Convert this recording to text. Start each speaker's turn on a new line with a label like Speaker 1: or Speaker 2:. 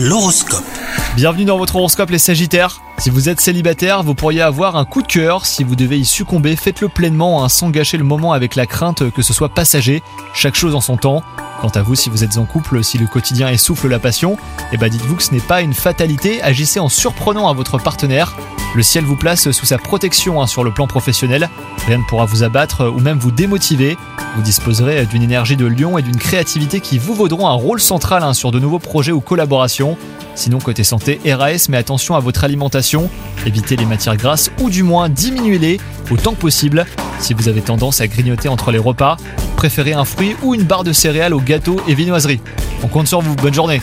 Speaker 1: L'horoscope.
Speaker 2: Bienvenue dans votre horoscope les Sagittaires. Si vous êtes célibataire, vous pourriez avoir un coup de cœur. Si vous devez y succomber, faites-le pleinement sans gâcher le moment avec la crainte que ce soit passager. Chaque chose en son temps. Quant à vous, si vous êtes en couple, si le quotidien essouffle la passion, eh ben dites-vous que ce n'est pas une fatalité. Agissez en surprenant à votre partenaire. Le ciel vous place sous sa protection hein, sur le plan professionnel. Rien ne pourra vous abattre ou même vous démotiver. Vous disposerez d'une énergie de lion et d'une créativité qui vous vaudront un rôle central hein, sur de nouveaux projets ou collaborations. Sinon, côté santé, RAS, mais attention à votre alimentation. Évitez les matières grasses ou du moins diminuez-les autant que possible. Si vous avez tendance à grignoter entre les repas, préférez un fruit ou une barre de céréales au gâteau et viennoiserie. On compte sur vous, bonne journée